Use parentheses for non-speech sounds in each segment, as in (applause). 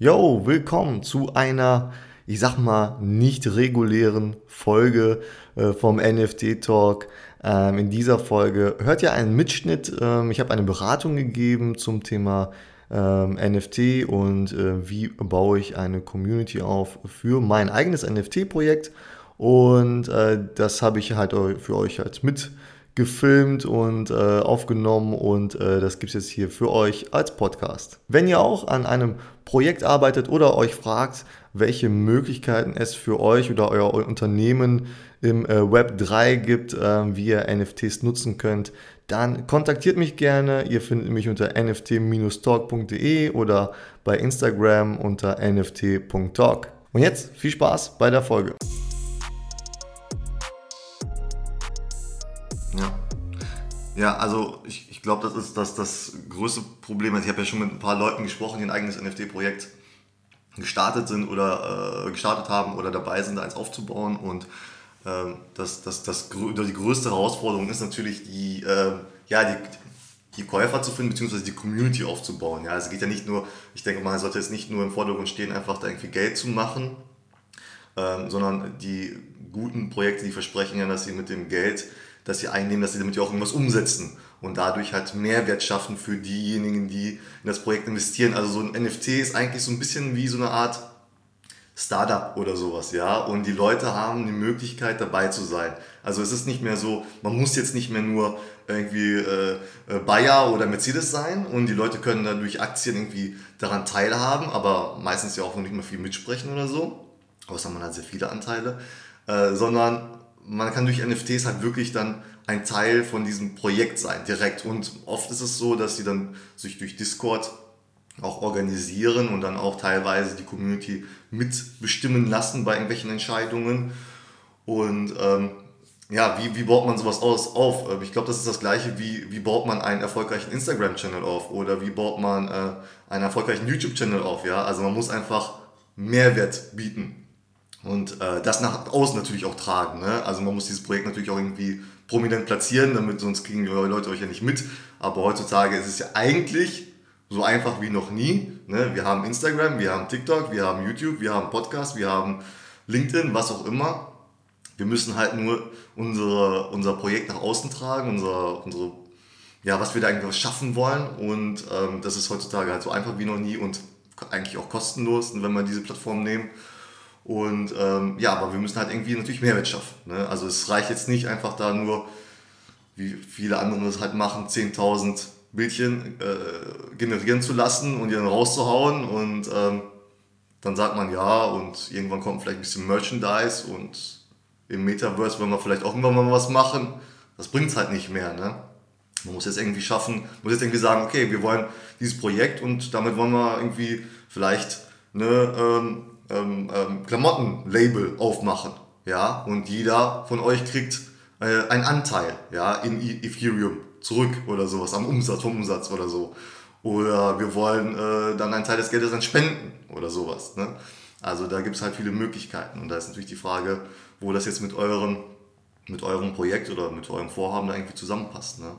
Yo, willkommen zu einer, ich sag mal, nicht regulären Folge äh, vom NFT Talk. Ähm, in dieser Folge hört ihr einen Mitschnitt. Ähm, ich habe eine Beratung gegeben zum Thema ähm, NFT und äh, wie baue ich eine Community auf für mein eigenes NFT-Projekt. Und äh, das habe ich halt für euch als mit gefilmt und äh, aufgenommen und äh, das gibt es jetzt hier für euch als Podcast. Wenn ihr auch an einem Projekt arbeitet oder euch fragt, welche Möglichkeiten es für euch oder euer Unternehmen im äh, Web 3 gibt, äh, wie ihr NFTs nutzen könnt, dann kontaktiert mich gerne. Ihr findet mich unter nft-talk.de oder bei Instagram unter nft.talk. Und jetzt viel Spaß bei der Folge. Ja, also ich, ich glaube, das ist das, das größte Problem. Also ich habe ja schon mit ein paar Leuten gesprochen, die ein eigenes NFT-Projekt gestartet sind oder äh, gestartet haben oder dabei sind, eins aufzubauen. Und äh, das, das, das, die größte Herausforderung ist natürlich, die, äh, ja, die, die Käufer zu finden, beziehungsweise die Community aufzubauen. Ja, also es geht ja nicht nur, ich denke mal, es sollte jetzt nicht nur im Vordergrund stehen, einfach da irgendwie Geld zu machen, ähm, sondern die guten Projekte, die versprechen ja, dass sie mit dem Geld dass sie einnehmen, dass sie damit ja auch irgendwas umsetzen und dadurch halt Mehrwert schaffen für diejenigen, die in das Projekt investieren. Also so ein NFT ist eigentlich so ein bisschen wie so eine Art Startup oder sowas, ja. Und die Leute haben die Möglichkeit dabei zu sein. Also es ist nicht mehr so, man muss jetzt nicht mehr nur irgendwie äh, äh Bayer oder Mercedes sein und die Leute können dann durch Aktien irgendwie daran teilhaben, aber meistens ja auch noch nicht mehr viel mitsprechen oder so. Außer man hat sehr viele Anteile. Äh, sondern man kann durch NFTs halt wirklich dann ein Teil von diesem Projekt sein, direkt. Und oft ist es so, dass sie dann sich durch Discord auch organisieren und dann auch teilweise die Community mitbestimmen lassen bei irgendwelchen Entscheidungen. Und ähm, ja, wie, wie baut man sowas aus, auf? Ähm, ich glaube, das ist das gleiche, wie, wie baut man einen erfolgreichen Instagram-Channel auf oder wie baut man äh, einen erfolgreichen YouTube-Channel auf. Ja? Also man muss einfach Mehrwert bieten und äh, das nach außen natürlich auch tragen. Ne? Also man muss dieses Projekt natürlich auch irgendwie prominent platzieren, damit sonst kriegen die Leute euch ja nicht mit. Aber heutzutage ist es ja eigentlich so einfach wie noch nie. Ne? Wir haben Instagram, wir haben TikTok, wir haben YouTube, wir haben Podcast, wir haben LinkedIn, was auch immer. Wir müssen halt nur unsere, unser Projekt nach außen tragen, unsere, unsere, ja, was wir da eigentlich schaffen wollen. Und ähm, das ist heutzutage halt so einfach wie noch nie und eigentlich auch kostenlos, wenn wir diese Plattform nehmen. Und ähm, ja, aber wir müssen halt irgendwie natürlich Mehrwert schaffen. Ne? Also es reicht jetzt nicht einfach da nur, wie viele andere das halt machen, 10.000 Bildchen äh, generieren zu lassen und die dann rauszuhauen und ähm, dann sagt man ja und irgendwann kommt vielleicht ein bisschen Merchandise und im Metaverse wollen wir vielleicht auch irgendwann mal was machen. Das bringt es halt nicht mehr. Ne? Man muss jetzt irgendwie schaffen, muss jetzt irgendwie sagen, okay, wir wollen dieses Projekt und damit wollen wir irgendwie vielleicht eine, ähm, ähm, ähm, Klamottenlabel aufmachen. Ja? Und jeder von euch kriegt äh, einen Anteil ja, in e Ethereum zurück oder sowas, am Umsatz, vom Umsatz oder so. Oder wir wollen äh, dann einen Teil des Geldes dann spenden oder sowas. Ne? Also da gibt es halt viele Möglichkeiten. Und da ist natürlich die Frage, wo das jetzt mit eurem, mit eurem Projekt oder mit eurem Vorhaben da irgendwie zusammenpasst. Ne?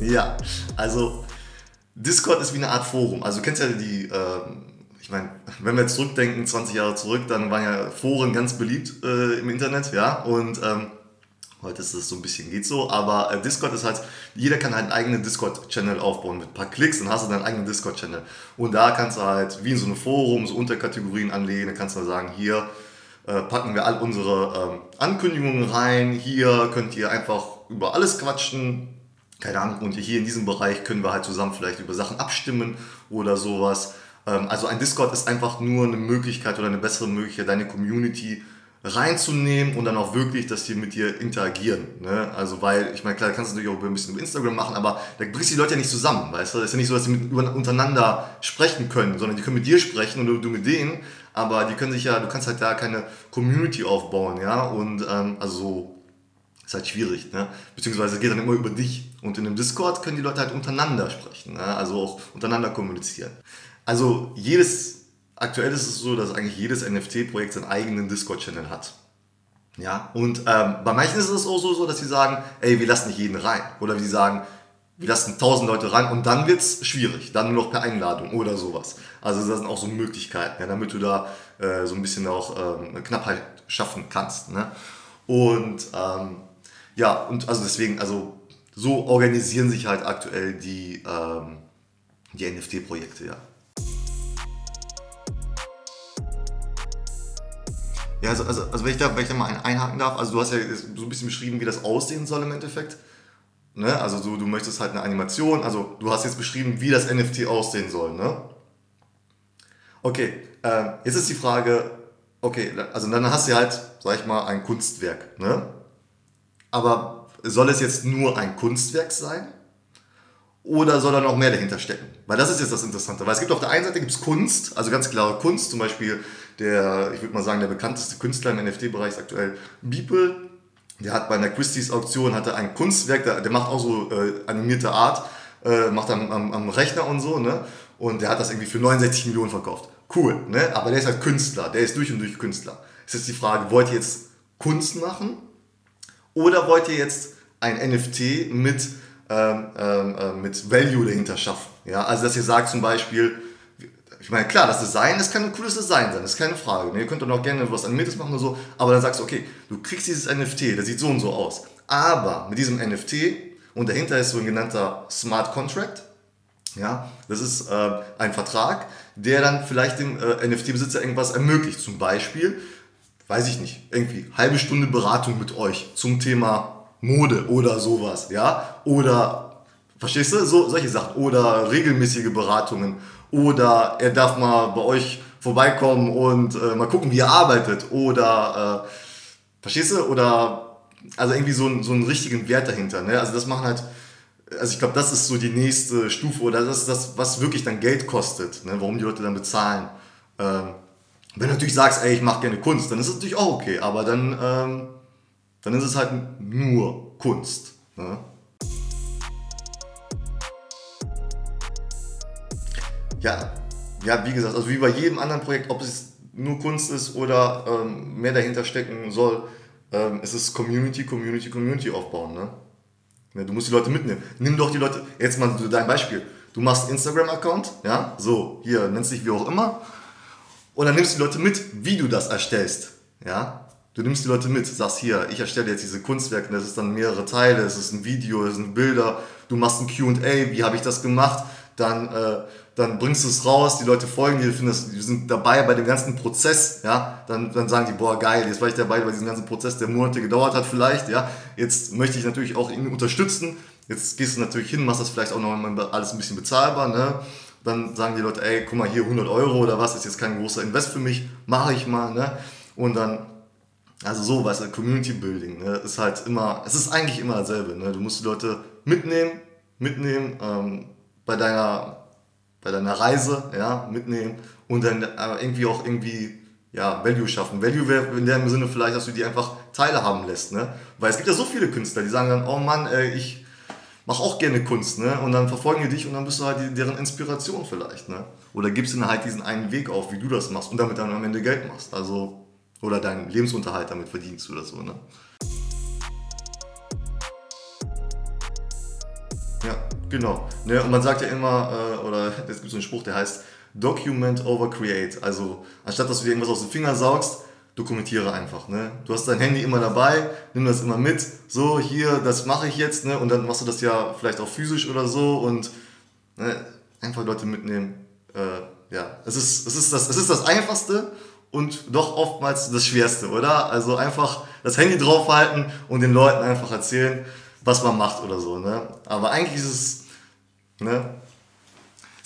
Ja, also Discord ist wie eine Art Forum. Also du kennst ja die, äh, ich meine, wenn wir jetzt zurückdenken, 20 Jahre zurück, dann waren ja Foren ganz beliebt äh, im Internet, ja. Und ähm, heute ist das so ein bisschen geht so, aber äh, Discord ist halt, jeder kann halt einen eigenen Discord-Channel aufbauen. Mit ein paar Klicks, dann hast du deinen eigenen Discord-Channel. Und da kannst du halt wie in so einem Forum so Unterkategorien anlegen. Dann kannst du sagen, hier äh, packen wir all unsere ähm, Ankündigungen rein. Hier könnt ihr einfach über alles quatschen keine Ahnung, und hier in diesem Bereich können wir halt zusammen vielleicht über Sachen abstimmen oder sowas. Ähm, also ein Discord ist einfach nur eine Möglichkeit oder eine bessere Möglichkeit, deine Community reinzunehmen und dann auch wirklich, dass die mit dir interagieren. Ne? Also weil, ich meine, klar, kannst du natürlich auch ein bisschen über Instagram machen, aber da bringst du die Leute ja nicht zusammen, weißt du? Es ist ja nicht so, dass sie untereinander sprechen können, sondern die können mit dir sprechen und du, mit denen, aber die können sich ja, du kannst halt da keine Community aufbauen, ja, und ähm, also so ist halt schwierig, ne? Beziehungsweise geht dann immer über dich. Und in einem Discord können die Leute halt untereinander sprechen, ne? also auch untereinander kommunizieren. Also jedes, aktuell ist es so, dass eigentlich jedes NFT-Projekt seinen eigenen Discord-Channel hat. Ja, und ähm, bei manchen ist es auch so, dass sie sagen, ey, wir lassen nicht jeden rein. Oder sie sagen, wir lassen 1000 Leute rein und dann wird es schwierig, dann nur noch per Einladung oder sowas. Also das sind auch so Möglichkeiten, ja, damit du da äh, so ein bisschen auch ähm, Knappheit schaffen kannst. Ne? Und ähm, ja, und also deswegen, also so organisieren sich halt aktuell die, ähm, die NFT-Projekte, ja. Ja, also, also, also wenn, ich da, wenn ich da mal einhaken darf, also du hast ja so ein bisschen beschrieben, wie das aussehen soll im Endeffekt. Ne? Also du, du möchtest halt eine Animation, also du hast jetzt beschrieben, wie das NFT aussehen soll. Ne? Okay, äh, jetzt ist die Frage, okay, also dann hast du halt, sag ich mal, ein Kunstwerk. Ne? Aber soll es jetzt nur ein Kunstwerk sein? Oder soll da noch mehr dahinter stecken? Weil das ist jetzt das Interessante. Weil es gibt auf der einen Seite gibt's Kunst, also ganz klare Kunst, zum Beispiel der, ich würde mal sagen, der bekannteste Künstler im NFT-Bereich ist aktuell Beeple. Der hat bei einer Christie's Auktion ein Kunstwerk, der, der macht auch so äh, animierte Art, äh, macht am, am, am, Rechner und so, ne? Und der hat das irgendwie für 69 Millionen verkauft. Cool, ne? Aber der ist halt Künstler, der ist durch und durch Künstler. Es ist die Frage, wollt ihr jetzt Kunst machen oder wollt ihr jetzt ein NFT mit, ähm, ähm, äh, mit Value dahinter schaffen? Ja? Also dass ihr sagt zum Beispiel, ich meine, klar, das Design, das kann ein cooles Design sein, das ist keine Frage. Ne? Ihr könnt dann auch gerne was Animiertes machen oder so, aber dann sagst du, okay, du kriegst dieses NFT, das sieht so und so aus. Aber mit diesem NFT und dahinter ist so ein genannter Smart Contract, ja, das ist äh, ein Vertrag, der dann vielleicht dem äh, NFT-Besitzer irgendwas ermöglicht. Zum Beispiel, weiß ich nicht, irgendwie halbe Stunde Beratung mit euch zum Thema Mode oder sowas, ja, oder verstehst du, so, solche Sachen oder regelmäßige Beratungen oder er darf mal bei euch vorbeikommen und äh, mal gucken, wie er arbeitet oder äh, verstehst du? Oder also irgendwie so, so einen richtigen Wert dahinter. Ne? Also das machen halt, also ich glaube, das ist so die nächste Stufe oder das ist das, was wirklich dann Geld kostet, ne? warum die Leute dann bezahlen. Ähm, wenn du natürlich sagst, ey, ich mache gerne Kunst, dann ist es natürlich auch okay, aber dann, ähm, dann ist es halt nur Kunst. Ne? Ja, ja, wie gesagt, also wie bei jedem anderen Projekt, ob es nur Kunst ist oder ähm, mehr dahinter stecken soll, ähm, es ist Community, Community, Community aufbauen. Ne? Ja, du musst die Leute mitnehmen. Nimm doch die Leute, jetzt mal dein Beispiel. Du machst Instagram-Account, ja, so, hier, nennst dich wie auch immer. Und dann nimmst du die Leute mit, wie du das erstellst. Ja, du nimmst die Leute mit, sagst hier, ich erstelle jetzt diese Kunstwerke, das ist dann mehrere Teile, es ist ein Video, es sind Bilder, du machst ein Q&A, wie habe ich das gemacht, dann äh, dann bringst du es raus, die Leute folgen dir, die sind dabei bei dem ganzen Prozess, ja, dann, dann sagen die, boah, geil, jetzt war ich dabei bei diesem ganzen Prozess, der Monate gedauert hat vielleicht, ja, jetzt möchte ich natürlich auch ihn unterstützen, jetzt gehst du natürlich hin, machst das vielleicht auch noch alles ein bisschen bezahlbar, ne, dann sagen die Leute, ey, guck mal hier, 100 Euro oder was, ist jetzt kein großer Invest für mich, mache ich mal, ne, und dann, also so, weißt du, Community Building, ne, ist halt immer, es ist eigentlich immer dasselbe, ne, du musst die Leute mitnehmen, mitnehmen, ähm, bei deiner bei deiner Reise ja, mitnehmen und dann äh, irgendwie auch irgendwie ja, Value schaffen. Value wäre in dem Sinne vielleicht, dass du die einfach Teile haben lässt. Ne? Weil es gibt ja so viele Künstler, die sagen dann, oh Mann, ey, ich mache auch gerne Kunst. Ne? Und dann verfolgen die dich und dann bist du halt die, deren Inspiration vielleicht. Ne? Oder gibst ihnen halt diesen einen Weg auf, wie du das machst und damit dann am Ende Geld machst. Also, oder deinen Lebensunterhalt damit verdienst oder so. Ne? Ja, genau. Ne, und man sagt ja immer, äh, oder (laughs) es gibt so einen Spruch, der heißt Document over Create. Also anstatt dass du dir irgendwas aus den Fingern saugst, dokumentiere einfach. Ne? Du hast dein Handy immer dabei, nimm das immer mit. So, hier, das mache ich jetzt. Ne? Und dann machst du das ja vielleicht auch physisch oder so. Und ne, einfach Leute mitnehmen. Äh, ja, es ist, es, ist das, es ist das Einfachste und doch oftmals das Schwerste, oder? Also einfach das Handy draufhalten und den Leuten einfach erzählen, was man macht oder so, ne? Aber eigentlich ist es, ne?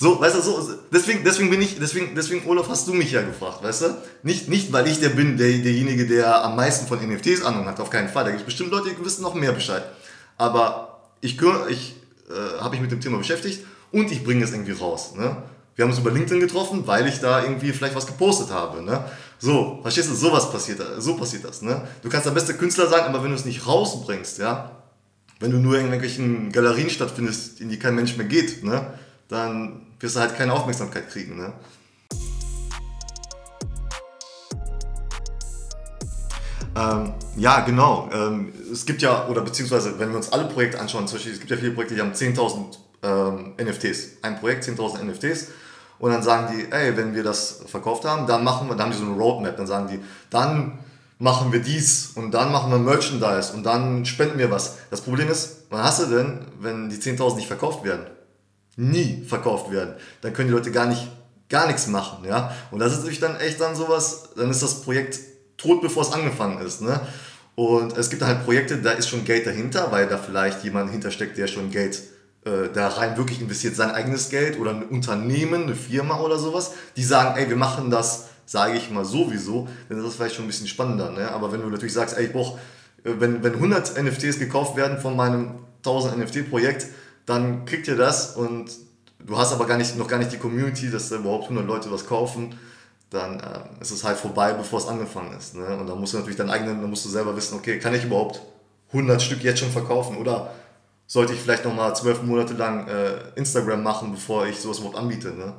So, weißt du, so, deswegen, deswegen bin ich, deswegen, deswegen, Olaf, hast du mich ja gefragt, weißt du? Nicht, nicht weil ich der bin, der, derjenige, der am meisten von NFTs Ahnung hat, auf keinen Fall. Da gibt es bestimmt Leute, die wissen noch mehr Bescheid. Aber ich, ich äh, habe mich mit dem Thema beschäftigt und ich bringe es irgendwie raus, ne? Wir haben uns über LinkedIn getroffen, weil ich da irgendwie vielleicht was gepostet habe. Ne? So, verstehst du, sowas passiert, so passiert das. Ne? Du kannst der beste Künstler sein, aber wenn du es nicht rausbringst, ja, wenn du nur in irgendwelchen Galerien stattfindest, in die kein Mensch mehr geht, ne, dann wirst du halt keine Aufmerksamkeit kriegen. Ne? Ähm, ja, genau. Ähm, es gibt ja, oder beziehungsweise, wenn wir uns alle Projekte anschauen, zum Beispiel, es gibt ja viele Projekte, die haben 10.000 ähm, NFTs. Ein Projekt, 10.000 NFTs. Und dann sagen die, ey, wenn wir das verkauft haben, dann machen wir, dann haben die so eine Roadmap, dann sagen die, dann machen wir dies und dann machen wir Merchandise und dann spenden wir was. Das Problem ist, wann hast du denn, wenn die 10.000 nicht verkauft werden? Nie verkauft werden. Dann können die Leute gar nicht, gar nichts machen, ja. Und das ist natürlich dann echt dann sowas, dann ist das Projekt tot, bevor es angefangen ist, ne. Und es gibt halt Projekte, da ist schon Geld dahinter, weil da vielleicht jemand hintersteckt, der schon Geld äh, da rein wirklich investiert, sein eigenes Geld oder ein Unternehmen, eine Firma oder sowas, die sagen, ey, wir machen das sage ich mal sowieso, dann ist das vielleicht schon ein bisschen spannender. Ne? Aber wenn du natürlich sagst, ey, ich brauche, äh, wenn, wenn 100 NFTs gekauft werden von meinem 1000 NFT-Projekt, dann kriegt ihr das und du hast aber gar nicht, noch gar nicht die Community, dass da überhaupt 100 Leute was kaufen, dann äh, ist es halt vorbei, bevor es angefangen ist. Ne? Und dann musst du natürlich deinen eigenen, dann musst du selber wissen, okay, kann ich überhaupt 100 Stück jetzt schon verkaufen oder sollte ich vielleicht nochmal zwölf Monate lang äh, Instagram machen, bevor ich sowas überhaupt anbiete. Ne?